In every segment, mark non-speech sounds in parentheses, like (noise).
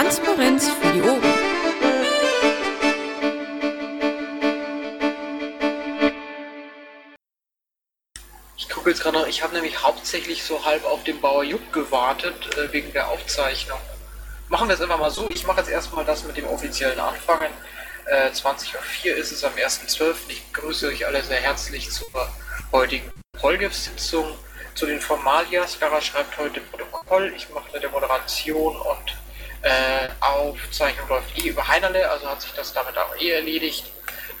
Transparenz für die Ohren. Ich gucke jetzt gerade noch, ich habe nämlich hauptsächlich so halb auf den Bauer Jupp gewartet, äh, wegen der Aufzeichnung. Machen wir es einfach mal so, ich mache jetzt erstmal das mit dem offiziellen Anfangen. Äh, 20.04 Uhr ist es am 1.12. Ich grüße euch alle sehr herzlich zur heutigen Polgef-Sitzung. Zu den Formalia, Skara schreibt heute Protokoll, ich mache eine Moderation und äh, Aufzeichnung läuft eh über Heinerle, also hat sich das damit auch eh erledigt.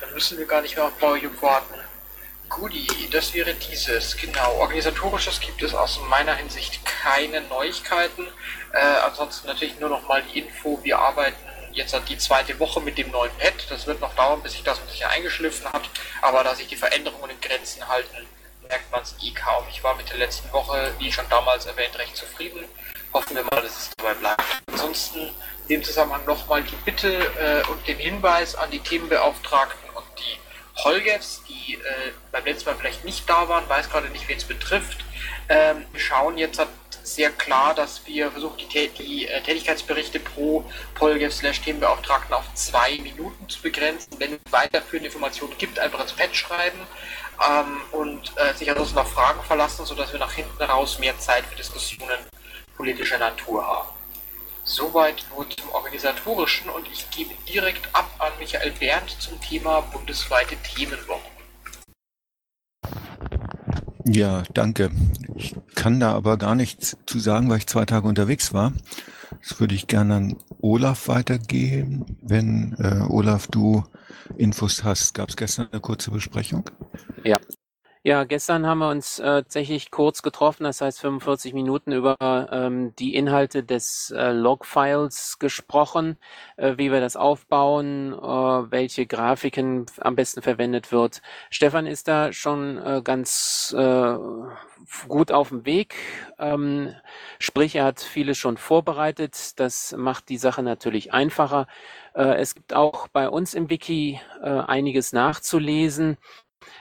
Dann müssen wir gar nicht mehr auf Baujup warten. Guti, das wäre dieses. Genau, organisatorisches gibt es aus meiner Hinsicht keine Neuigkeiten. Äh, ansonsten natürlich nur noch mal die Info, wir arbeiten jetzt die zweite Woche mit dem neuen Pad. Das wird noch dauern, bis sich das ein eingeschliffen hat, aber da sich die Veränderungen in Grenzen halten, merkt man es eh kaum. Ich war mit der letzten Woche, wie schon damals erwähnt, recht zufrieden. Hoffen wir mal, dass es dabei bleibt. Ansonsten in dem Zusammenhang nochmal die Bitte äh, und den Hinweis an die Themenbeauftragten und die Holgevs, die äh, beim letzten Mal vielleicht nicht da waren, weiß gerade nicht, wen es betrifft. Ähm, wir schauen jetzt sehr klar, dass wir versuchen, die, die äh, Tätigkeitsberichte pro Polgev slash Themenbeauftragten auf zwei Minuten zu begrenzen. Wenn es weiterführende Informationen gibt, einfach ins Pad schreiben ähm, und äh, sich ansonsten auf Fragen verlassen, sodass wir nach hinten raus mehr Zeit für Diskussionen politischer Natur haben. Soweit nur zum Organisatorischen und ich gebe direkt ab an Michael Berndt zum Thema bundesweite Themenwochen. Ja, danke. Ich kann da aber gar nichts zu sagen, weil ich zwei Tage unterwegs war. Das würde ich gerne an Olaf weitergeben. Wenn äh, Olaf, du Infos hast, gab es gestern eine kurze Besprechung? Ja, ja, gestern haben wir uns äh, tatsächlich kurz getroffen, das heißt 45 Minuten über ähm, die Inhalte des äh, Logfiles gesprochen, äh, wie wir das aufbauen, äh, welche Grafiken am besten verwendet wird. Stefan ist da schon äh, ganz äh, gut auf dem Weg, ähm, sprich er hat vieles schon vorbereitet, das macht die Sache natürlich einfacher. Äh, es gibt auch bei uns im Wiki äh, einiges nachzulesen.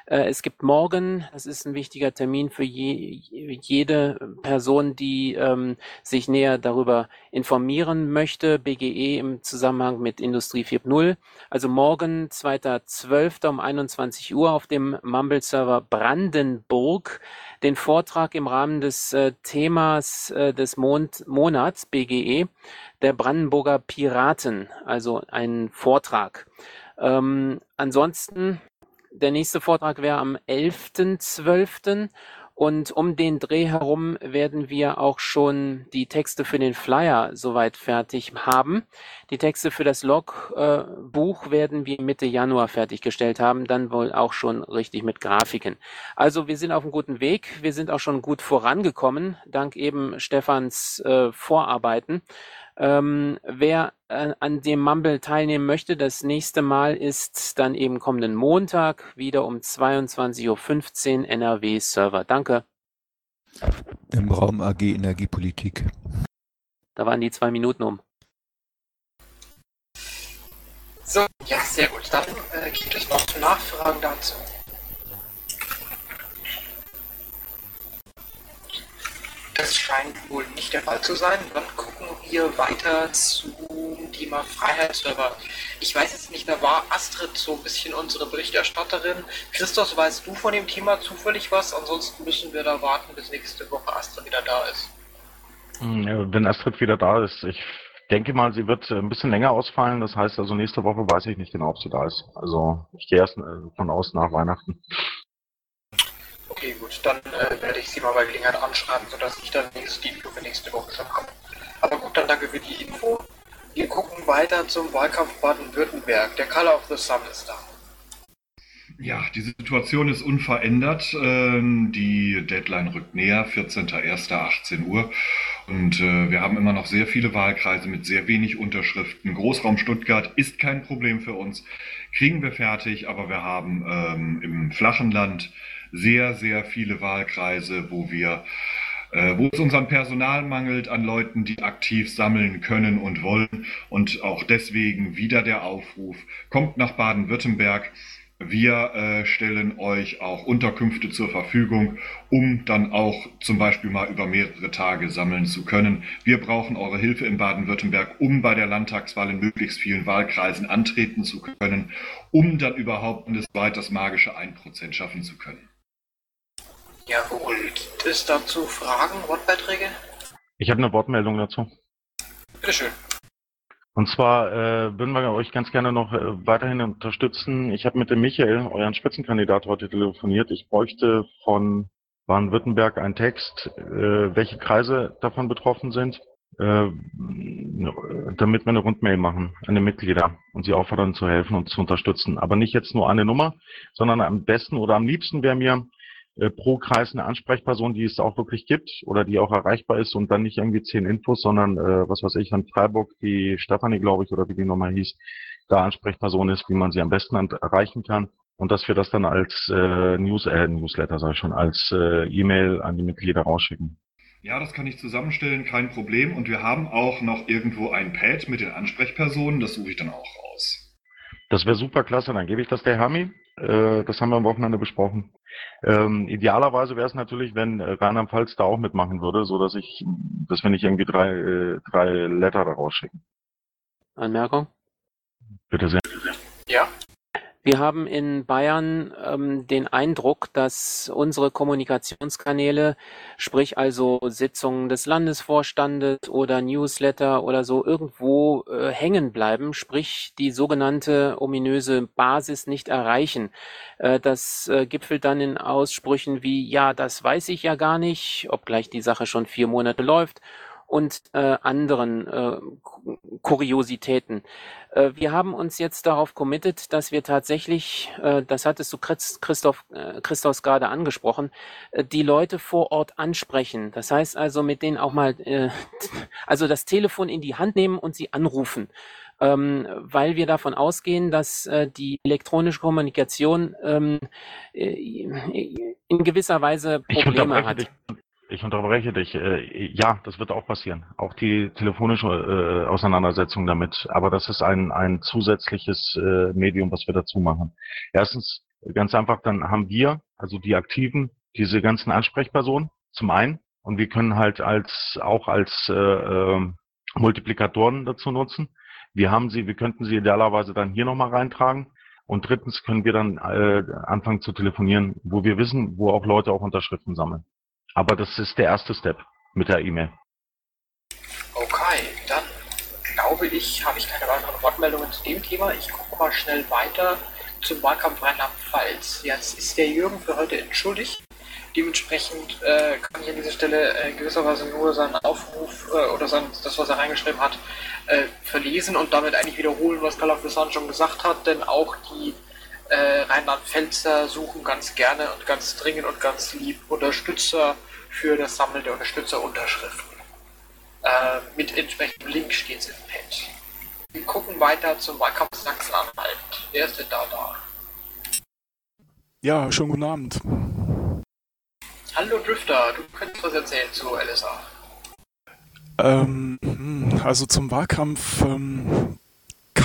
Äh, es gibt morgen, das ist ein wichtiger Termin für je, jede Person, die ähm, sich näher darüber informieren möchte, BGE im Zusammenhang mit Industrie 4.0. Also morgen, 2.12. um 21 Uhr auf dem Mumble-Server Brandenburg den Vortrag im Rahmen des äh, Themas äh, des Mond Monats BGE der Brandenburger Piraten, also ein Vortrag. Ähm, ansonsten der nächste Vortrag wäre am 11.12. Und um den Dreh herum werden wir auch schon die Texte für den Flyer soweit fertig haben. Die Texte für das Logbuch äh, werden wir Mitte Januar fertiggestellt haben, dann wohl auch schon richtig mit Grafiken. Also wir sind auf einem guten Weg. Wir sind auch schon gut vorangekommen, dank eben Stefans äh, Vorarbeiten. Ähm, wer äh, an dem Mumble teilnehmen möchte, das nächste Mal ist dann eben kommenden Montag wieder um 22.15 Uhr NRW-Server. Danke. Im Raum AG Energiepolitik. Da waren die zwei Minuten um. So, ja, sehr gut. Dann äh, gibt es noch Nachfragen dazu. Das scheint wohl nicht der Fall zu sein. Dann gucken wir weiter zum Thema Freiheitsserver. Ich weiß jetzt nicht, da war Astrid so ein bisschen unsere Berichterstatterin. Christos, weißt du von dem Thema zufällig was? Ansonsten müssen wir da warten, bis nächste Woche Astrid wieder da ist. Hm, wenn Astrid wieder da ist, ich denke mal, sie wird ein bisschen länger ausfallen. Das heißt also, nächste Woche weiß ich nicht genau, ob sie da ist. Also ich gehe erst äh, von aus nach Weihnachten. Okay, gut, dann äh, werde ich Sie mal bei Gelegenheit anschreiben, sodass ich dann nächste, die für nächste Woche schon habe. Aber gut, dann danke für die Info. Wir gucken weiter zum Wahlkampf Baden-Württemberg. Der Color of the Sun ist da. Ja, die Situation ist unverändert. Ähm, die Deadline rückt näher, 14.01.18 Uhr. Und äh, wir haben immer noch sehr viele Wahlkreise mit sehr wenig Unterschriften. Großraum Stuttgart ist kein Problem für uns. Kriegen wir fertig, aber wir haben ähm, im flachen Land sehr, sehr viele Wahlkreise, wo wir äh, wo es uns an Personal mangelt, an Leuten, die aktiv sammeln können und wollen. Und auch deswegen wieder der Aufruf, kommt nach Baden-Württemberg. Wir äh, stellen euch auch Unterkünfte zur Verfügung, um dann auch zum Beispiel mal über mehrere Tage sammeln zu können. Wir brauchen eure Hilfe in Baden-Württemberg, um bei der Landtagswahl in möglichst vielen Wahlkreisen antreten zu können, um dann überhaupt bundesweit das magische 1% schaffen zu können. Jawohl. Gibt es dazu Fragen, Wortbeiträge? Ich habe eine Wortmeldung dazu. Bitteschön. Und zwar äh, würden wir euch ganz gerne noch äh, weiterhin unterstützen. Ich habe mit dem Michael, euren Spitzenkandidat, heute telefoniert. Ich bräuchte von Baden-Württemberg einen Text, äh, welche Kreise davon betroffen sind, äh, damit wir eine Rundmail machen an die Mitglieder und sie auffordern zu helfen und zu unterstützen. Aber nicht jetzt nur eine Nummer, sondern am besten oder am liebsten wäre mir äh, pro Kreis eine Ansprechperson, die es auch wirklich gibt oder die auch erreichbar ist und dann nicht irgendwie zehn Infos, sondern äh, was weiß ich, an Freiburg, die Stefanie, glaube ich, oder wie die nochmal hieß, da Ansprechperson ist, wie man sie am besten erreichen kann und dass wir das dann als äh, News, äh, Newsletter, sag ich schon, als äh, E-Mail an die Mitglieder rausschicken. Ja, das kann ich zusammenstellen, kein Problem. Und wir haben auch noch irgendwo ein Pad mit den Ansprechpersonen, das suche ich dann auch raus. Das wäre super klasse, dann gebe ich das der Hermi. Äh, das haben wir am Wochenende besprochen. Ähm, idealerweise wäre es natürlich, wenn äh, Rheinland-Pfalz da auch mitmachen würde, so dass ich, dass wir nicht irgendwie drei, äh, drei Letter daraus schicken. Anmerkung? Bitte sehr. Ja. Wir haben in Bayern ähm, den Eindruck, dass unsere Kommunikationskanäle, sprich also Sitzungen des Landesvorstandes oder Newsletter oder so, irgendwo äh, hängen bleiben, sprich die sogenannte ominöse Basis nicht erreichen. Äh, das äh, gipfelt dann in Aussprüchen wie, ja, das weiß ich ja gar nicht, obgleich die Sache schon vier Monate läuft und äh, anderen äh, Kuriositäten. Äh, wir haben uns jetzt darauf committed, dass wir tatsächlich, äh, das hattest du Christoph, äh, Christoph gerade angesprochen, äh, die Leute vor Ort ansprechen. Das heißt also mit denen auch mal, äh, (laughs) also das Telefon in die Hand nehmen und sie anrufen. Ähm, weil wir davon ausgehen, dass äh, die elektronische Kommunikation ähm, äh, in gewisser Weise Probleme hat. Ich unterbreche dich. Äh, ja, das wird auch passieren. Auch die telefonische äh, Auseinandersetzung damit. Aber das ist ein, ein zusätzliches äh, Medium, was wir dazu machen. Erstens, ganz einfach, dann haben wir, also die Aktiven, diese ganzen Ansprechpersonen zum einen. Und wir können halt als auch als äh, äh, Multiplikatoren dazu nutzen. Wir haben sie, wir könnten sie idealerweise dann hier nochmal reintragen. Und drittens können wir dann äh, anfangen zu telefonieren, wo wir wissen, wo auch Leute auch Unterschriften sammeln. Aber das ist der erste Step mit der E-Mail. Okay, dann glaube ich, habe ich keine weiteren Wortmeldungen zu dem Thema. Ich gucke mal schnell weiter zum Wahlkampf Rheinland-Pfalz. Jetzt ist der Jürgen für heute entschuldigt. Dementsprechend äh, kann ich an dieser Stelle äh, gewisserweise nur seinen Aufruf äh, oder sein, das, was er reingeschrieben hat, äh, verlesen und damit eigentlich wiederholen, was Karl Fissan schon gesagt hat, denn auch die äh, Rheinland-Pfälzer suchen ganz gerne und ganz dringend und ganz lieb Unterstützer für das Sammeln der Unterstützerunterschriften. Äh, mit entsprechendem Link steht es im Pad. Wir gucken weiter zum Wahlkampf Sachsen-Anhalt. Wer ist denn da da? Ja, schönen guten Abend. Hallo Drifter, du könntest was erzählen zu LSA. Ähm, hm, also zum Wahlkampf ähm,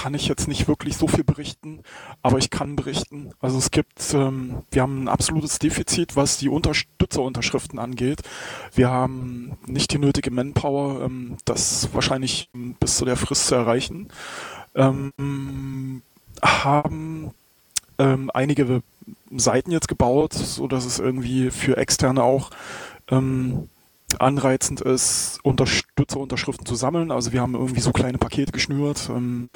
kann ich jetzt nicht wirklich so viel berichten, aber ich kann berichten. Also es gibt, ähm, wir haben ein absolutes Defizit, was die Unterstützerunterschriften angeht. Wir haben nicht die nötige Manpower, ähm, das wahrscheinlich bis zu der Frist zu erreichen. Ähm, haben ähm, einige Seiten jetzt gebaut, so dass es irgendwie für Externe auch ähm, anreizend ist, Unterstützerunterschriften zu sammeln. Also wir haben irgendwie so kleine Pakete geschnürt, ähm,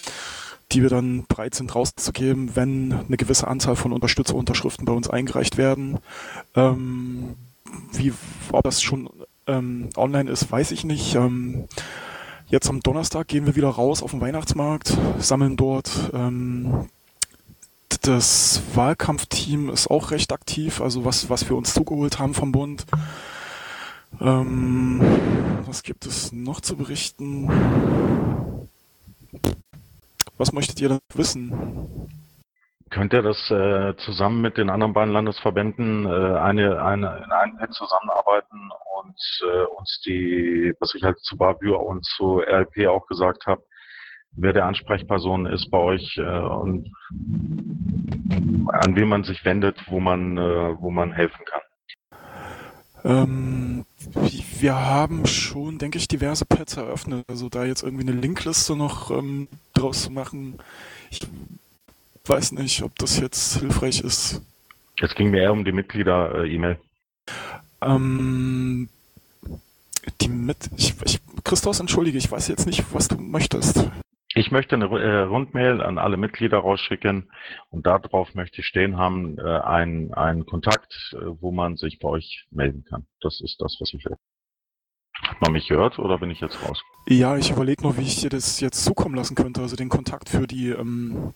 die wir dann bereit sind rauszugeben, wenn eine gewisse Anzahl von Unterstützerunterschriften bei uns eingereicht werden. Ähm, wie, ob das schon ähm, online ist, weiß ich nicht. Ähm, jetzt am Donnerstag gehen wir wieder raus auf den Weihnachtsmarkt, sammeln dort ähm, das Wahlkampfteam ist auch recht aktiv, also was, was wir uns zugeholt haben vom Bund. Ähm, was gibt es noch zu berichten? Was möchtet ihr da wissen? Könnt ihr das äh, zusammen mit den anderen beiden Landesverbänden äh, eine, eine, in einem Pad zusammenarbeiten und äh, uns die, was ich halt zu Barbür und zu RLP auch gesagt habe, wer der Ansprechperson ist bei euch äh, und an wen man sich wendet, wo man, äh, wo man helfen kann. Ähm, wir haben schon, denke ich, diverse Pads eröffnet. Also da jetzt irgendwie eine Linkliste noch ähm, draus zu machen, ich weiß nicht, ob das jetzt hilfreich ist. Es ging mir eher um die Mitglieder-E-Mail. Ähm, die mit, ich, ich, Christos, entschuldige, ich weiß jetzt nicht, was du möchtest. Ich möchte eine äh, Rundmail an alle Mitglieder rausschicken und darauf möchte ich stehen haben, äh, ein, ein Kontakt, äh, wo man sich bei euch melden kann. Das ist das, was ich will. Hat man mich gehört oder bin ich jetzt raus? Ja, ich überlege nur, wie ich dir das jetzt zukommen lassen könnte. Also den Kontakt für die, ähm,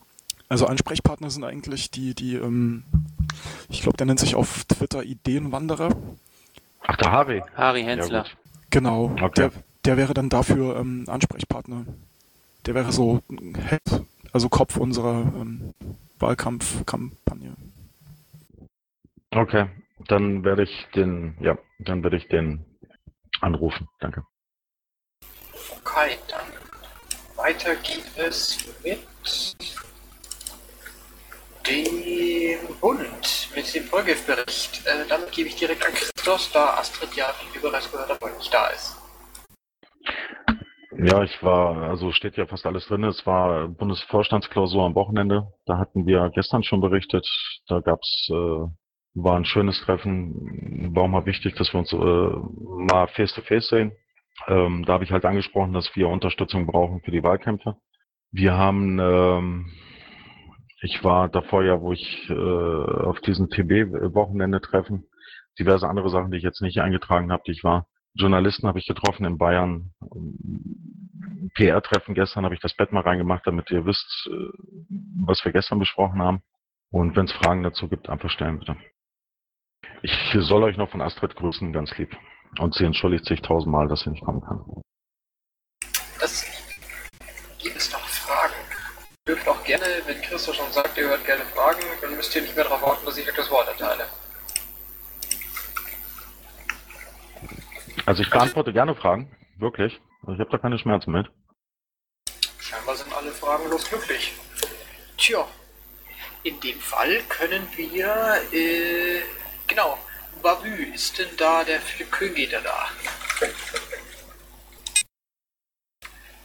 also Ansprechpartner sind eigentlich die, die, ähm, ich glaube, der nennt sich auf Twitter Ideenwanderer. Ach, der Harry. Harry Hensler. Ja. Genau, Okay. der, der wäre dann dafür ähm, Ansprechpartner. Der wäre so Head, also Kopf unserer ähm, Wahlkampfkampagne. Okay, dann werde ich den, ja, dann werde ich den anrufen. Danke. Okay, dann weiter geht es mit dem Bund, mit dem Vollgiftbericht. Äh, damit gebe ich direkt an Christos, da Astrid ja, wie wir bereits gehört haben, heute nicht da ist. Ja, ich war, also steht ja fast alles drin. Es war Bundesvorstandsklausur am Wochenende. Da hatten wir gestern schon berichtet. Da gab's, äh, war ein schönes Treffen. War auch mal wichtig, dass wir uns äh, mal face to face sehen. Ähm, da habe ich halt angesprochen, dass wir Unterstützung brauchen für die Wahlkämpfe. Wir haben, ähm, ich war davor ja, wo ich äh, auf diesen TB-Wochenende treffen, diverse andere Sachen, die ich jetzt nicht eingetragen habe, die ich war. Journalisten habe ich getroffen in Bayern. PR-Treffen gestern habe ich das Bett mal reingemacht, damit ihr wisst, äh, was wir gestern besprochen haben. Und wenn es Fragen dazu gibt, einfach stellen bitte. Ich soll euch noch von Astrid grüßen, ganz lieb. Und sie entschuldigt sich tausendmal, dass sie nicht kommen kann. Das. Gibt es noch Fragen? Ihr dürft auch gerne, wenn Christos schon sagt, ihr hört gerne Fragen, dann müsst ihr nicht mehr darauf warten, dass ich euch das Wort erteile. Also ich beantworte gerne Fragen, wirklich. Also ich habe da keine Schmerzen mit. Scheinbar sind alle fragenlos glücklich. Tja, in dem Fall können wir, äh, genau, Bavü, ist denn da der Philipp Köhngeder da?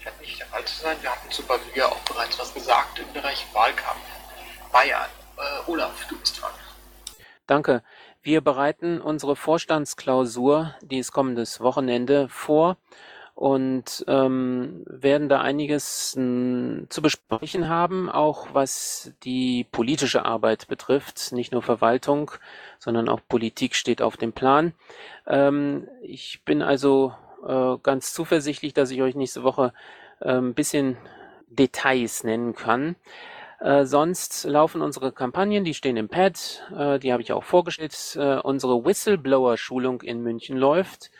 Scheint nicht der Fall zu sein. Wir hatten zu Bavü ja auch bereits was gesagt im Bereich Wahlkampf. Bayern. Äh, Olaf, du bist dran. Danke. Wir bereiten unsere Vorstandsklausur, die ist kommendes Wochenende, vor und ähm, werden da einiges m, zu besprechen haben, auch was die politische Arbeit betrifft. Nicht nur Verwaltung, sondern auch Politik steht auf dem Plan. Ähm, ich bin also äh, ganz zuversichtlich, dass ich euch nächste Woche äh, ein bisschen Details nennen kann. Äh, sonst laufen unsere Kampagnen, die stehen im Pad, äh, die habe ich auch vorgestellt. Äh, unsere Whistleblower-Schulung in München läuft.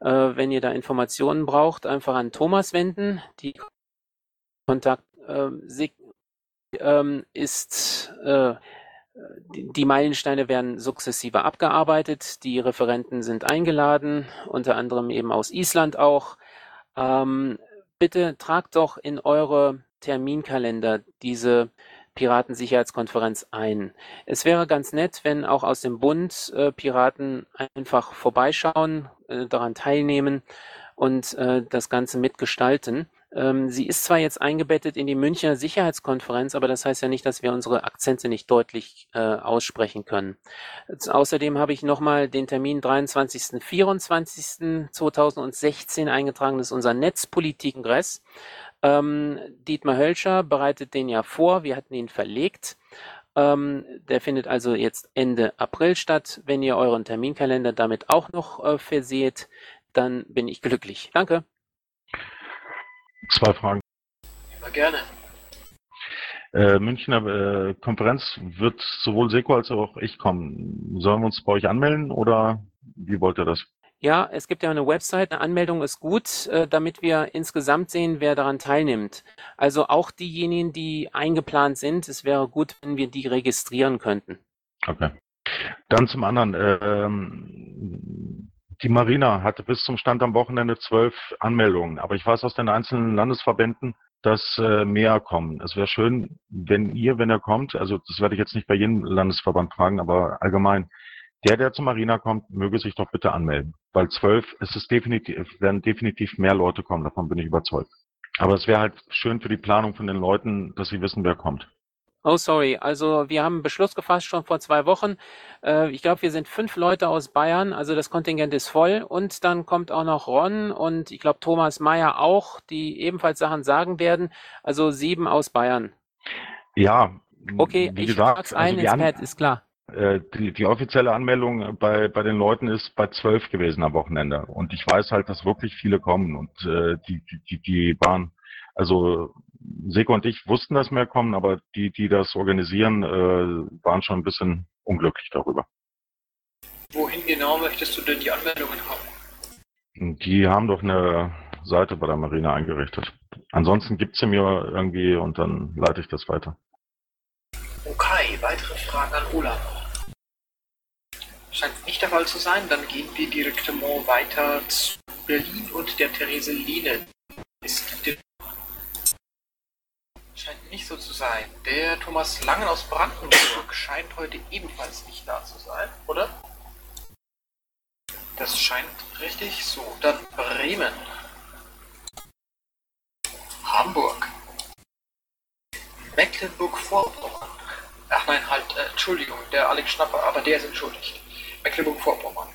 Äh, wenn ihr da Informationen braucht, einfach an Thomas wenden. Die Kontakt äh, sig- ähm, ist äh, die Meilensteine werden sukzessive abgearbeitet. Die Referenten sind eingeladen, unter anderem eben aus Island auch. Ähm, bitte tragt doch in eure Terminkalender diese Piratensicherheitskonferenz ein. Es wäre ganz nett, wenn auch aus dem Bund äh, Piraten einfach vorbeischauen, äh, daran teilnehmen und äh, das Ganze mitgestalten. Ähm, sie ist zwar jetzt eingebettet in die Münchner Sicherheitskonferenz, aber das heißt ja nicht, dass wir unsere Akzente nicht deutlich äh, aussprechen können. Jetzt, außerdem habe ich nochmal den Termin 23. 24. 2016 eingetragen, das ist unser Netzpolitikkongress. Ähm, Dietmar Hölscher bereitet den ja vor, wir hatten ihn verlegt. Ähm, der findet also jetzt Ende April statt. Wenn ihr euren Terminkalender damit auch noch äh, verseht, dann bin ich glücklich. Danke. Zwei Fragen. Immer gerne. Äh, Münchner äh, Konferenz wird sowohl Seko als auch ich kommen. Sollen wir uns bei euch anmelden oder wie wollt ihr das? Ja, es gibt ja eine Website, eine Anmeldung ist gut, äh, damit wir insgesamt sehen, wer daran teilnimmt. Also auch diejenigen, die eingeplant sind, es wäre gut, wenn wir die registrieren könnten. Okay. Dann zum anderen. Ähm, die Marina hatte bis zum Stand am Wochenende zwölf Anmeldungen, aber ich weiß aus den einzelnen Landesverbänden, dass äh, mehr kommen. Es wäre schön, wenn ihr, wenn er kommt, also das werde ich jetzt nicht bei jedem Landesverband fragen, aber allgemein, der, der zur Marina kommt, möge sich doch bitte anmelden. Weil zwölf, es ist definitiv, werden definitiv mehr Leute kommen, davon bin ich überzeugt. Aber es wäre halt schön für die Planung von den Leuten, dass sie wissen, wer kommt. Oh, sorry. Also wir haben einen Beschluss gefasst schon vor zwei Wochen. Äh, ich glaube, wir sind fünf Leute aus Bayern, also das Kontingent ist voll. Und dann kommt auch noch Ron und ich glaube Thomas Mayer auch, die ebenfalls Sachen sagen werden. Also sieben aus Bayern. Ja. Okay, ich gesagt, trag's ein also ins Pad, ist klar. Äh, die, die offizielle Anmeldung bei, bei den Leuten ist bei zwölf gewesen am Wochenende. Und ich weiß halt, dass wirklich viele kommen und äh, die, die, die waren, also Seko und ich wussten, dass mehr kommen, aber die, die das organisieren, äh, waren schon ein bisschen unglücklich darüber. Wohin genau möchtest du denn die Anmeldungen haben? Die haben doch eine Seite bei der Marine eingerichtet. Ansonsten gibt sie mir irgendwie und dann leite ich das weiter. Okay, weitere Fragen an Olaf. Scheint nicht der Fall zu sein, dann gehen wir direkt mal weiter zu Berlin und der Therese Lehne. Ist Scheint nicht so zu sein. Der Thomas Langen aus Brandenburg scheint heute ebenfalls nicht da zu sein, oder? Das scheint richtig. So, dann Bremen. Hamburg. Mecklenburg-Vorpommern. Ach nein, halt, äh, Entschuldigung, der Alex Schnapper, aber der ist entschuldigt. Mecklenburg-Vorpommern.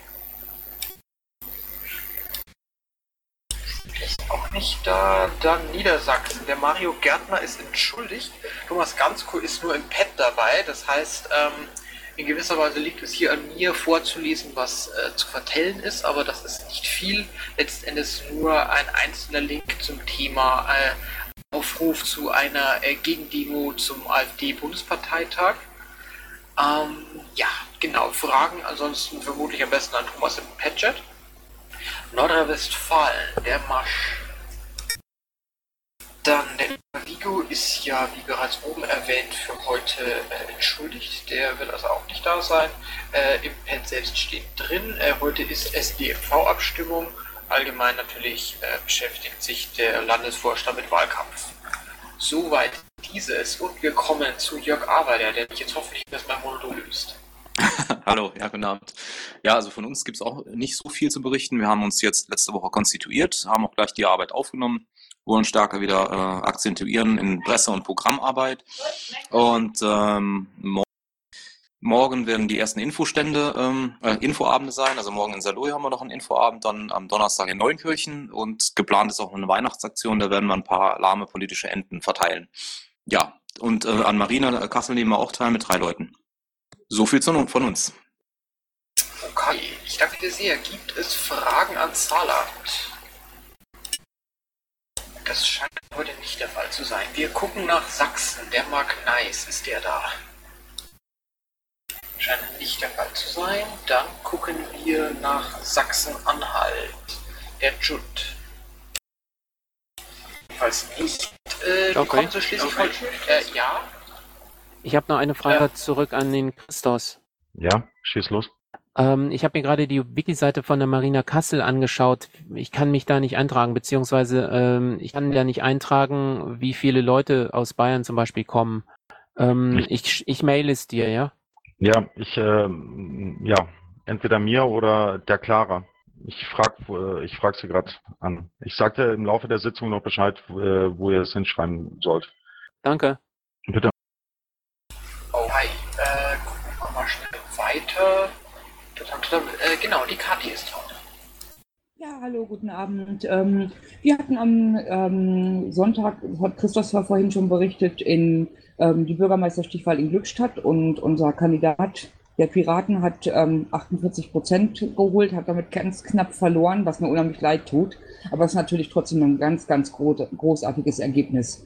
Ist auch nicht da. Dann Niedersachsen. Der Mario Gärtner ist entschuldigt. Thomas Gansko ist nur im Pad dabei. Das heißt, ähm, in gewisser Weise liegt es hier an mir vorzulesen, was äh, zu vertellen ist, aber das ist nicht viel. Letztendlich nur ein einzelner Link zum Thema äh, Aufruf zu einer äh, Gegendemo zum AfD-Bundesparteitag. Ähm, ja, genau. Fragen ansonsten vermutlich am besten an Thomas im Padget. Nordrhein-Westfalen, der Marsch. Dann der Vigo ist ja, wie bereits oben erwähnt, für heute äh, entschuldigt. Der wird also auch nicht da sein. Äh, Im Pad selbst steht drin, äh, heute ist SDMV-Abstimmung. Allgemein natürlich äh, beschäftigt sich der Landesvorstand mit Wahlkampf. Soweit dieses und wir kommen zu Jörg Arbeiter, der mich jetzt hoffentlich mein Monolog löst. (laughs) Hallo, ja, guten Abend. Ja, also von uns gibt es auch nicht so viel zu berichten. Wir haben uns jetzt letzte Woche konstituiert, haben auch gleich die Arbeit aufgenommen, wollen stärker wieder äh, akzentuieren in Presse- und Programmarbeit. Und ähm, morgen werden die ersten Infostände, ähm, äh, Infoabende sein. Also morgen in Saloy haben wir noch einen Infoabend, dann am Donnerstag in Neunkirchen und geplant ist auch eine Weihnachtsaktion, da werden wir ein paar lahme politische Enten verteilen. Ja, und äh, an Marina Kassel nehmen wir auch teil mit drei Leuten. So viel von uns. Okay, ich danke dir sehr. Gibt es Fragen an Saarland? Das scheint heute nicht der Fall zu sein. Wir gucken nach Sachsen. Der Mark Nice, ist der da? Scheint nicht der Fall zu sein. Dann gucken wir nach Sachsen-Anhalt. Der Judd. Falls nicht. Äh, okay. kommen so schließlich okay. Äh, ja. Ich habe noch eine Frage ja. zurück an den Christos. Ja, schieß los. Ähm, ich habe mir gerade die Wiki-Seite von der Marina Kassel angeschaut. Ich kann mich da nicht eintragen, beziehungsweise ähm, ich kann da nicht eintragen, wie viele Leute aus Bayern zum Beispiel kommen. Ähm, ich, ich mail es dir, ja? Ja, ich, äh, ja, entweder mir oder der Clara. Ich frage ich frag sie gerade an. Ich sagte im Laufe der Sitzung noch Bescheid, wo ihr es hinschreiben sollt. Danke. Bitte. Äh, genau, die Kathi ist dran. Ja, hallo, guten Abend. Ähm, wir hatten am ähm, Sonntag, hat Christoph vorhin schon berichtet, in ähm, die Bürgermeisterstichwahl in Glückstadt und unser Kandidat der Piraten hat 48 ähm, Prozent geholt, hat damit ganz knapp verloren, was mir unheimlich leid tut. Aber es ist natürlich trotzdem ein ganz, ganz großartiges Ergebnis.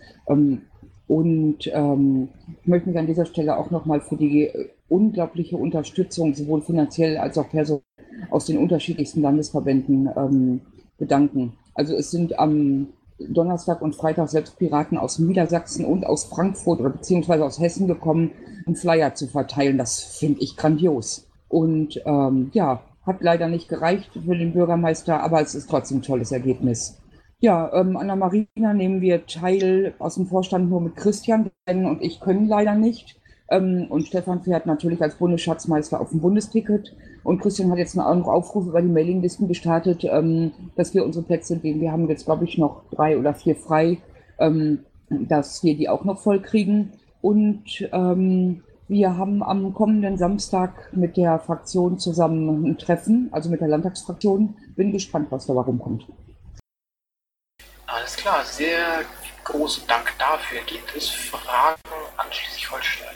Und ähm, ich möchte mich an dieser Stelle auch nochmal für die unglaubliche Unterstützung, sowohl finanziell als auch personell, aus den unterschiedlichsten Landesverbänden ähm, bedanken. Also es sind am Donnerstag und Freitag selbst Piraten aus Niedersachsen und aus Frankfurt oder beziehungsweise aus Hessen gekommen, einen Flyer zu verteilen. Das finde ich grandios. Und ähm, ja, hat leider nicht gereicht für den Bürgermeister, aber es ist trotzdem ein tolles Ergebnis. Ja, ähm, an der Marina nehmen wir teil aus dem Vorstand nur mit Christian, Ben und ich können leider nicht. Ähm, und Stefan fährt natürlich als Bundesschatzmeister auf dem Bundesticket. Und Christian hat jetzt einen Aufruf über die Mailinglisten gestartet, ähm, dass wir unsere Plätze, den wir haben jetzt, glaube ich, noch drei oder vier frei, ähm, dass wir die auch noch voll kriegen. Und ähm, wir haben am kommenden Samstag mit der Fraktion zusammen ein Treffen, also mit der Landtagsfraktion. Bin gespannt, was dabei rumkommt. Alles klar, sehr großen Dank dafür. Gibt es Fragen an Schleswig-Holstein?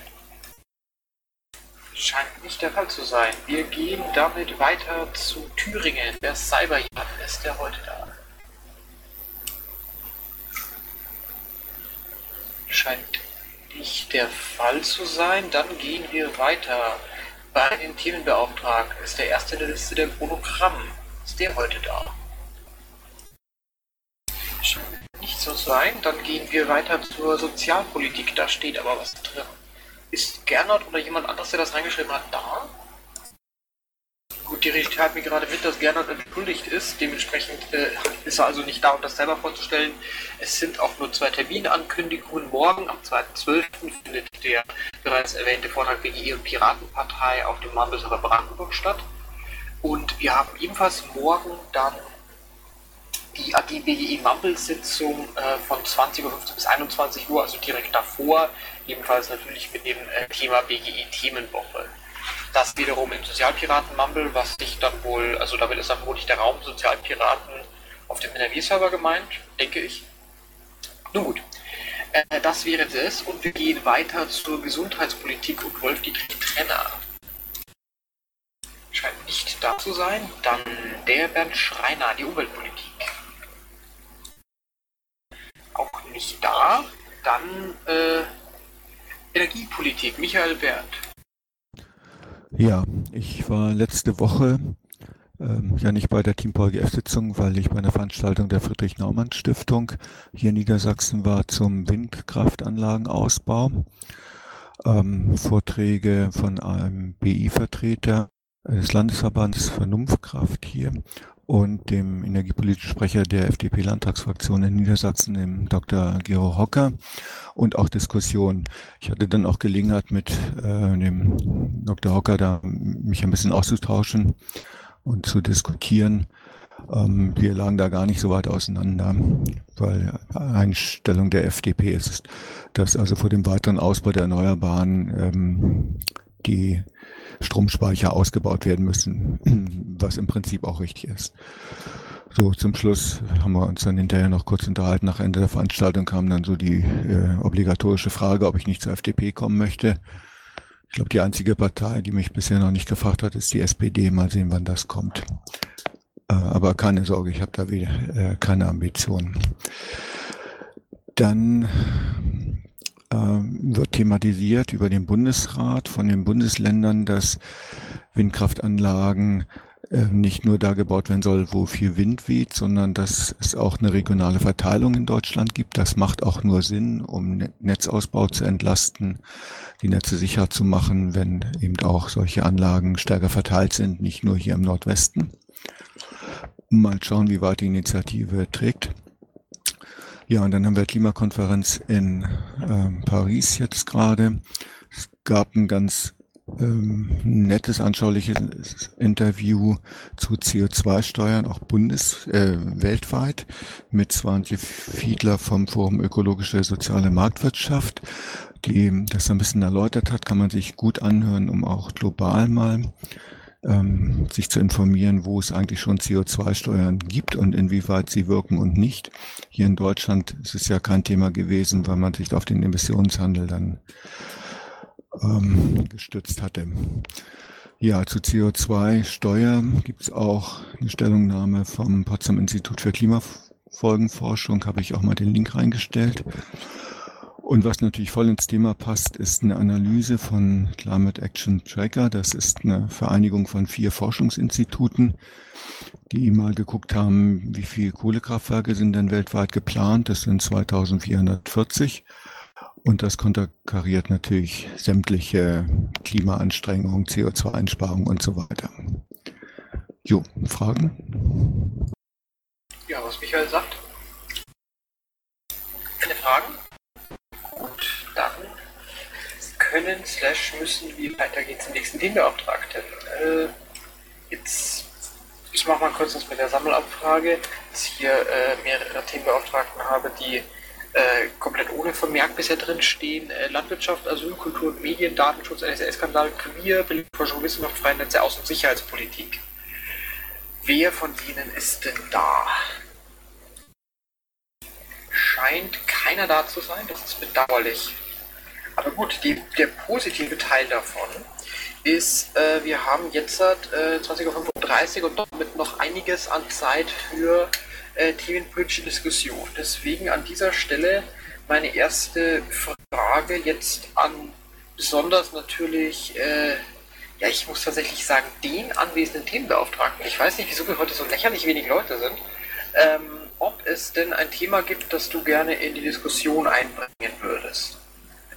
Scheint nicht der Fall zu sein. Wir gehen damit weiter zu Thüringen. Der Cyberjan ist der heute da. Scheint nicht der Fall zu sein. Dann gehen wir weiter. Bei den Themenbeauftragten ist der erste der Liste der Chronogramm. Ist der heute da? Scheint nicht so sein. Dann gehen wir weiter zur Sozialpolitik. Da steht aber was drin. Ist Gernot oder jemand anderes, der das reingeschrieben hat, da? Gut, die Regie teilt mir gerade mit, dass Gernot entschuldigt ist. Dementsprechend äh, ist er also nicht da, um das selber vorzustellen. Es sind auch nur zwei Terminankündigungen. Morgen am 2.12. findet der bereits erwähnte Vortrag BGE und Piratenpartei auf dem Mannbesser Brandenburg statt. Und wir haben ebenfalls morgen dann die AG BGE Mumble-Sitzung äh, von 20.15 Uhr bis 21 Uhr, also direkt davor, ebenfalls natürlich mit dem äh, Thema BGE Themenwoche. Das wiederum im Sozialpiraten Mumble, was sich dann wohl, also damit ist dann vermutlich der Raum Sozialpiraten auf dem NRW-Server gemeint, denke ich. Nun gut, äh, das wäre es und wir gehen weiter zur Gesundheitspolitik und Wolf-Dietrich Trenner. Scheint nicht da zu sein. Dann der Bernd Schreiner, die Umweltpolitik auch nicht da. Dann äh, Energiepolitik, Michael Berndt. Ja, ich war letzte Woche ähm, ja nicht bei der Team PolGF-Sitzung, weil ich bei einer Veranstaltung der Friedrich-Naumann-Stiftung hier in Niedersachsen war zum Windkraftanlagenausbau. Ähm, Vorträge von einem BI-Vertreter des Landesverbands Vernunftkraft hier und dem energiepolitischen Sprecher der FDP-Landtagsfraktion in Niedersachsen, dem Dr. Gero Hocker und auch Diskussionen. Ich hatte dann auch Gelegenheit mit äh, dem Dr. Hocker da mich ein bisschen auszutauschen und zu diskutieren. Ähm, wir lagen da gar nicht so weit auseinander, weil Einstellung der FDP ist, dass also vor dem weiteren Ausbau der Erneuerbaren ähm, die Stromspeicher ausgebaut werden müssen, (clears throat) was im Prinzip auch richtig ist. So, zum Schluss haben wir uns dann hinterher noch kurz unterhalten. Nach Ende der Veranstaltung kam dann so die äh, obligatorische Frage, ob ich nicht zur FDP kommen möchte. Ich glaube, die einzige Partei, die mich bisher noch nicht gefragt hat, ist die SPD. Mal sehen, wann das kommt. Äh, aber keine Sorge, ich habe da wieder äh, keine Ambitionen. Dann wird thematisiert über den Bundesrat von den Bundesländern, dass Windkraftanlagen äh, nicht nur da gebaut werden soll, wo viel Wind weht, sondern dass es auch eine regionale Verteilung in Deutschland gibt. Das macht auch nur Sinn, um ne-, Netzausbau zu entlasten, die Netze sicher zu machen, wenn eben auch solche Anlagen stärker verteilt sind, nicht nur hier im Nordwesten. Mal schauen, wie weit die Initiative trägt. Ja, und dann haben wir Klimakonferenz in ähm, Paris jetzt gerade. Es gab ein ganz ähm, nettes, anschauliches Interview zu CO2-Steuern, auch bundes, äh, weltweit, mit Swantje Fiedler vom Forum Ökologische Soziale Marktwirtschaft, die das ein bisschen erläutert hat, kann man sich gut anhören, um auch global mal ähm, sich zu informieren, wo es eigentlich schon CO2-Steuern gibt und inwieweit sie wirken und nicht. Hier in Deutschland ist es ja kein Thema gewesen, weil man sich auf den Emissionshandel dann ähm, gestützt hatte. Ja, zu CO2-Steuer gibt es auch eine Stellungnahme vom Potsdam Institut für Klimafolgenforschung, habe ich auch mal den Link reingestellt. Und was natürlich voll ins Thema passt, ist eine Analyse von Climate Action Tracker. Das ist eine Vereinigung von vier Forschungsinstituten, die mal geguckt haben, wie viele Kohlekraftwerke sind denn weltweit geplant. Das sind 2440. Und das konterkariert natürlich sämtliche Klimaanstrengungen, CO2-Einsparungen und so weiter. Jo, Fragen? Ja, was Michael sagt. Fragen? Dann können slash müssen wir weitergehen zum nächsten Themenbeauftragten. Äh, jetzt, ich mache mal kurz das mit der Sammelabfrage, dass ich hier äh, mehrere Themenbeauftragten habe, die äh, komplett ohne Vermerk bisher drin stehen. Äh, Landwirtschaft, Asylkultur und Medien, Datenschutz, NSA-Skandal, Queer, Bildungsforschung, Wissenschaft, freie Netze, Außen- und Sicherheitspolitik. Wer von denen ist denn da? Scheint keiner da zu sein, das ist bedauerlich. Aber gut, die, der positive Teil davon ist, äh, wir haben jetzt äh, 20.35 Uhr und damit noch einiges an Zeit für äh, themenpolitische Diskussion. Deswegen an dieser Stelle meine erste Frage jetzt an besonders natürlich, äh, ja, ich muss tatsächlich sagen, den anwesenden Themenbeauftragten. Ich weiß nicht, wieso wir heute so lächerlich wenig Leute sind. Ähm, ob es denn ein Thema gibt, das du gerne in die Diskussion einbringen würdest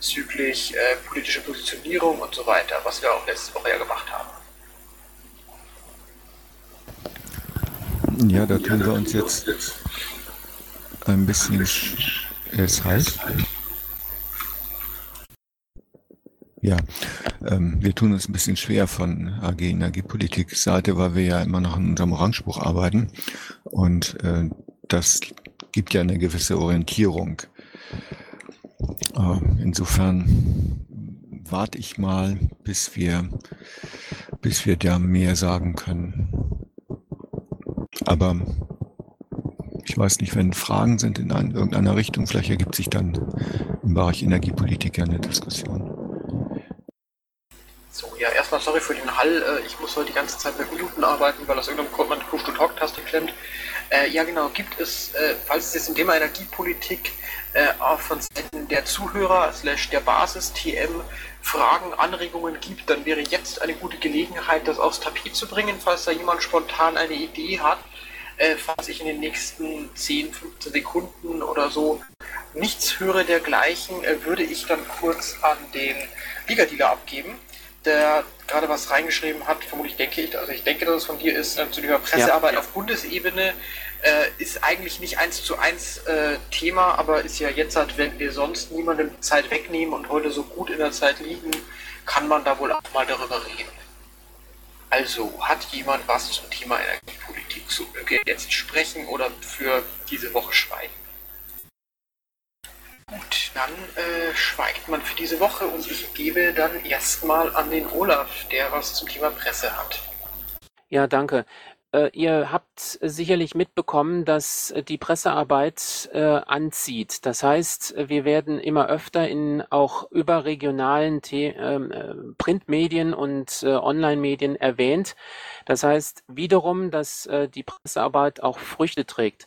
bezüglich äh, politischer Positionierung und so weiter, was wir auch letzte Woche ja gemacht haben. Ja, da tun wir uns jetzt ein bisschen es heißt. Ja, ähm, wir tun uns ein bisschen schwer von AG Energiepolitik Seite, weil wir ja immer noch in unserem Orangebuch arbeiten und äh, das gibt ja eine gewisse Orientierung. Äh, insofern warte ich mal, bis wir, bis wir da mehr sagen können. Aber ich weiß nicht, wenn Fragen sind in ein, irgendeiner Richtung, vielleicht ergibt sich dann im Bereich Energiepolitik ja eine Diskussion. So, ja, erstmal sorry für den Hall. Äh, ich muss heute die ganze Zeit mit Minuten arbeiten, weil aus irgendeinem Grund meine Push-to-Talk-Taste klemmt. Äh, ja, genau. Gibt es, äh, falls es jetzt im Thema Energiepolitik äh, auch von Seiten der Zuhörer slash der Basis TM Fragen, Anregungen gibt, dann wäre jetzt eine gute Gelegenheit, das aufs Tapet zu bringen, falls da jemand spontan eine Idee hat. Äh, falls ich in den nächsten 10, 15 Sekunden oder so nichts höre dergleichen, äh, würde ich dann kurz an den Liga-Dealer abgeben der gerade was reingeschrieben hat, vermutlich denke ich, also ich denke, dass es von dir ist, äh, zu dieser Pressearbeit ja. auf Bundesebene, äh, ist eigentlich nicht eins zu eins äh, Thema, aber ist ja jetzt halt, wenn wir sonst niemandem Zeit wegnehmen und heute so gut in der Zeit liegen, kann man da wohl auch mal darüber reden. Also, hat jemand was zum Thema Energiepolitik? So, möge jetzt sprechen oder für diese Woche schweigen? Dann äh, schweigt man für diese Woche und ich gebe dann erstmal an den Olaf, der was zum Thema Presse hat. Ja, danke. Äh, ihr habt sicherlich mitbekommen, dass die Pressearbeit äh, anzieht. Das heißt, wir werden immer öfter in auch überregionalen The ähm, äh, Printmedien und äh, Online-Medien erwähnt. Das heißt wiederum, dass äh, die Pressearbeit auch Früchte trägt.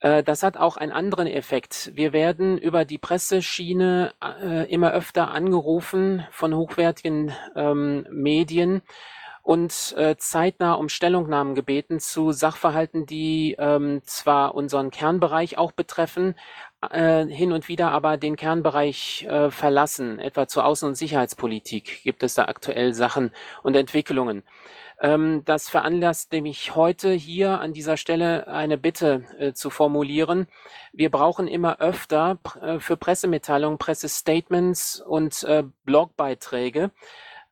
Äh, das hat auch einen anderen Effekt. Wir werden über die Presseschiene äh, immer öfter angerufen von hochwertigen ähm, Medien und äh, zeitnah um Stellungnahmen gebeten zu Sachverhalten, die ähm, zwar unseren Kernbereich auch betreffen, hin und wieder aber den Kernbereich verlassen. Etwa zur Außen- und Sicherheitspolitik gibt es da aktuell Sachen und Entwicklungen. Ähm, das veranlasst mich heute hier an dieser Stelle eine Bitte äh, zu formulieren. Wir brauchen immer öfter äh, für Pressemitteilungen, Pressestatements und äh, Blogbeiträge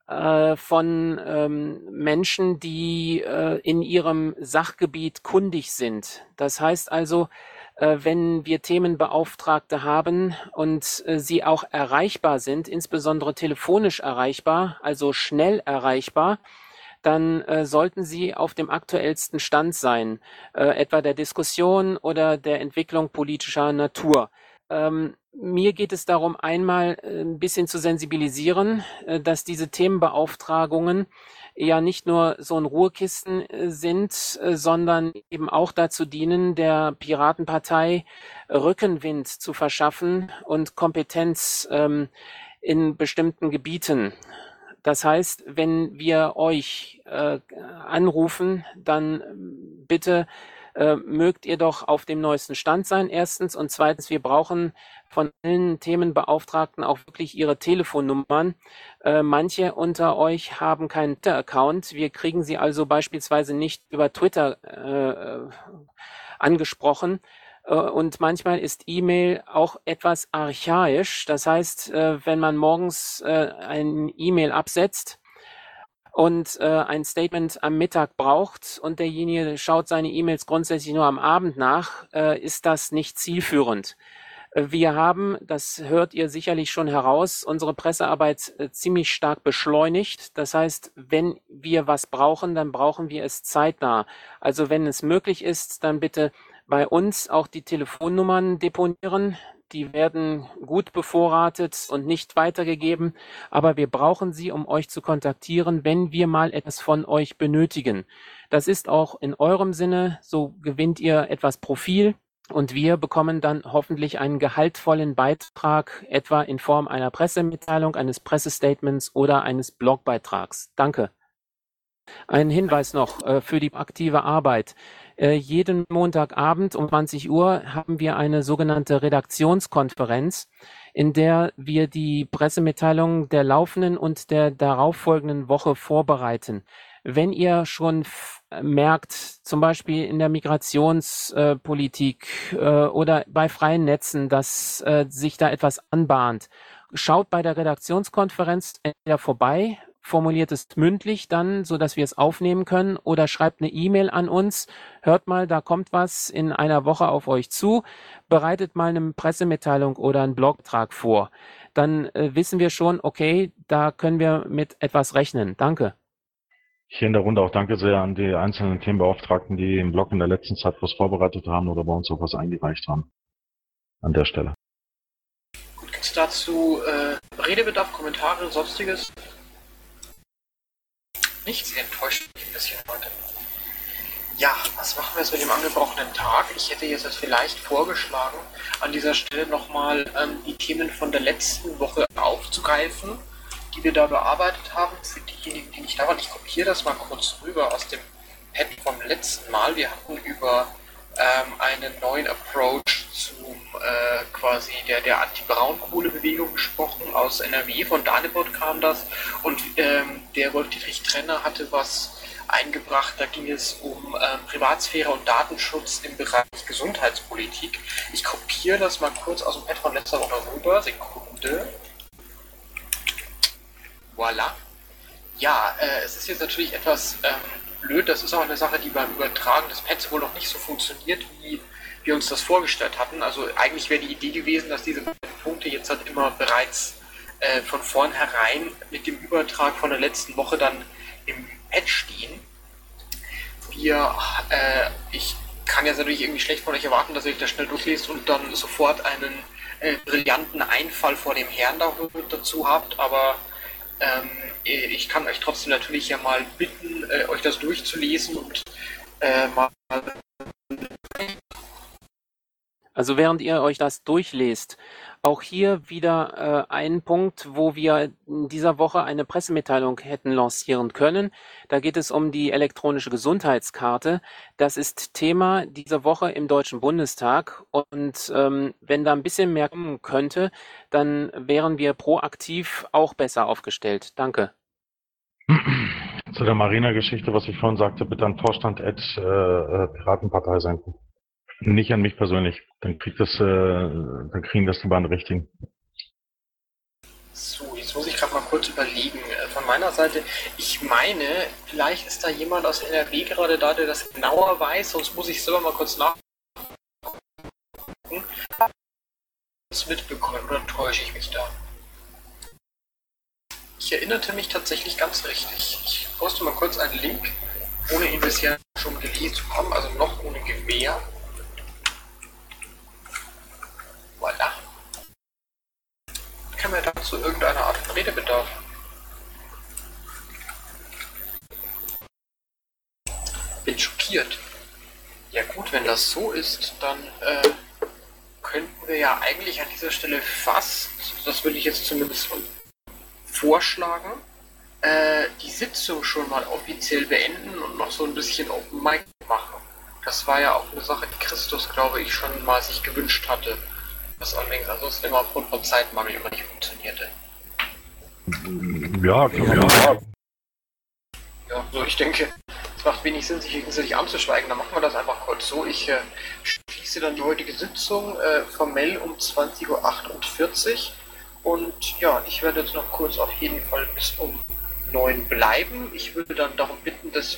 äh, von ähm, Menschen, die äh, in ihrem Sachgebiet kundig sind. Das heißt also, äh, wenn wir Themenbeauftragte haben und sie auch erreichbar sind, insbesondere telefonisch erreichbar, also schnell erreichbar, dann äh, sollten sie auf dem aktuellsten Stand sein, äh, etwa der Diskussion oder der Entwicklung politischer Natur. Ähm, mir geht es darum, einmal äh, ein bisschen zu sensibilisieren, äh, dass diese Themenbeauftragungen ja nicht nur so ein Ruhekisten äh, sind, sondern eben auch dazu dienen, der Piratenpartei Rückenwind zu verschaffen und Kompetenz ähm, in bestimmten Gebieten das heißt, wenn wir euch äh, anrufen, dann bitte äh, mögt ihr doch auf dem neuesten Stand sein, erstens. Und zweitens, wir brauchen von allen Themenbeauftragten auch wirklich ihre Telefonnummern. Äh, manche unter euch haben keinen Twitter-Account. Wir kriegen sie also beispielsweise nicht über Twitter äh, angesprochen. Äh, und manchmal ist E-Mail auch etwas archaisch. Das heißt, äh, wenn man morgens äh, ein E-Mail absetzt und ein Statement am Mittag braucht und derjenige schaut seine E-Mails grundsätzlich nur am Abend nach, ist das nicht zielführend. Wir haben, das hört ihr sicherlich schon heraus, unsere Pressearbeit ziemlich stark beschleunigt. Das heißt, wenn wir was brauchen, dann brauchen wir es zeitnah. Also wenn es möglich ist, dann bitte bei uns auch die Telefonnummern deponieren. Die werden gut bevorratet und nicht weitergegeben, aber wir brauchen sie, um euch zu kontaktieren, wenn wir mal etwas von euch benötigen. Das ist auch in eurem Sinne, so gewinnt ihr etwas Profil und wir bekommen dann hoffentlich einen gehaltvollen Beitrag, etwa in Form einer Pressemitteilung, eines Pressestatements oder eines Blogbeitrags. Danke. Ein Hinweis noch äh, für die aktive Arbeit. Äh, jeden Montagabend um 20 Uhr haben wir eine sogenannte Redaktionskonferenz, in der wir die Pressemitteilungen der laufenden und der darauffolgenden Woche vorbereiten. Wenn ihr schon merkt, zum Beispiel in der Migrationspolitik äh, äh, oder bei freien Netzen, dass äh, sich da etwas anbahnt, schaut bei der Redaktionskonferenz entweder vorbei formuliert es mündlich dann, so dass wir es aufnehmen können oder schreibt eine E-Mail an uns. Hört mal, da kommt was in einer Woche auf euch zu. Bereitet mal eine Pressemitteilung oder einen Blogtrag vor. Dann äh, wissen wir schon, okay, da können wir mit etwas rechnen. Danke. Hier in der Runde auch danke sehr an die einzelnen Themenbeauftragten, die im Blog in der letzten Zeit was vorbereitet haben oder bei uns auch was eingereicht haben. An der Stelle. Gibt es dazu äh, Redebedarf, Kommentare, sonstiges? Nichts. Ihr enttäuscht mich ein bisschen heute. Ja, was machen wir jetzt mit dem angebrochenen Tag? Ich hätte jetzt vielleicht vorgeschlagen, an dieser Stelle nochmal ähm, die Themen von der letzten Woche aufzugreifen, die wir da bearbeitet haben. Für diejenigen, die nicht da waren, ich kopiere das mal kurz rüber aus dem Pad vom letzten Mal. Wir hatten über ähm, einen neuen Approach äh, quasi der, der Anti-Braunkohle-Bewegung gesprochen aus NRW, von Danebot kam das und ähm, der Wolf-Dietrich Trenner hatte was eingebracht, da ging es um äh, Privatsphäre und Datenschutz im Bereich Gesundheitspolitik. Ich kopiere das mal kurz aus dem Pad von letzter Woche rüber, Sekunde. Voila. Ja, äh, es ist jetzt natürlich etwas ähm, blöd, das ist auch eine Sache, die beim Übertragen des Pads wohl noch nicht so funktioniert, wie wir uns das vorgestellt hatten. Also eigentlich wäre die Idee gewesen, dass diese Punkte jetzt halt immer bereits äh, von vornherein mit dem Übertrag von der letzten Woche dann im Pad stehen. Wir, äh, ich kann jetzt natürlich irgendwie schlecht von euch erwarten, dass ihr euch das schnell durchlest und dann sofort einen äh, brillanten Einfall vor dem Herrn dazu habt, aber ähm, ich kann euch trotzdem natürlich ja mal bitten, äh, euch das durchzulesen und äh, mal also während ihr euch das durchlest, auch hier wieder äh, ein Punkt, wo wir in dieser Woche eine Pressemitteilung hätten lancieren können. Da geht es um die elektronische Gesundheitskarte. Das ist Thema dieser Woche im Deutschen Bundestag. Und ähm, wenn da ein bisschen mehr kommen könnte, dann wären wir proaktiv auch besser aufgestellt. Danke. Zu der Marina-Geschichte, was ich vorhin sagte, bitte an Vorstand at, äh, äh Piratenpartei senden. Nicht an mich persönlich. Dann kriegt das, äh, dann kriegen das die Bahn richtigen. So, jetzt muss ich gerade mal kurz überlegen. Äh, von meiner Seite, ich meine, vielleicht ist da jemand aus NRW gerade da, der das genauer weiß, sonst muss ich selber mal kurz nachgucken. Das mitbekommen, oder täusche ich mich da? Ich erinnerte mich tatsächlich ganz richtig. Ich poste mal kurz einen Link, ohne ihn bisher schon gelesen zu haben, also noch ohne Gewehr. Voilà. Kann mir dazu irgendeine Art von Redebedarf? Bin schockiert. Ja gut, wenn das so ist, dann äh, könnten wir ja eigentlich an dieser Stelle fast, das würde ich jetzt zumindest vorschlagen, äh, die Sitzung schon mal offiziell beenden und noch so ein bisschen Open Mic machen. Das war ja auch eine Sache, die Christus, glaube ich, schon mal sich gewünscht hatte was allerdings ansonsten immer aufgrund von Zeitmangel immer nicht funktionierte. Ja, man ja. ja, so ich denke, es macht wenig Sinn, sich gegenseitig anzuschweigen. Dann machen wir das einfach kurz so. Ich äh, schließe dann die heutige Sitzung äh, formell um 20.48 Uhr. Und ja, ich werde jetzt noch kurz auf jeden Fall bis um 9 bleiben. Ich würde dann darum bitten, dass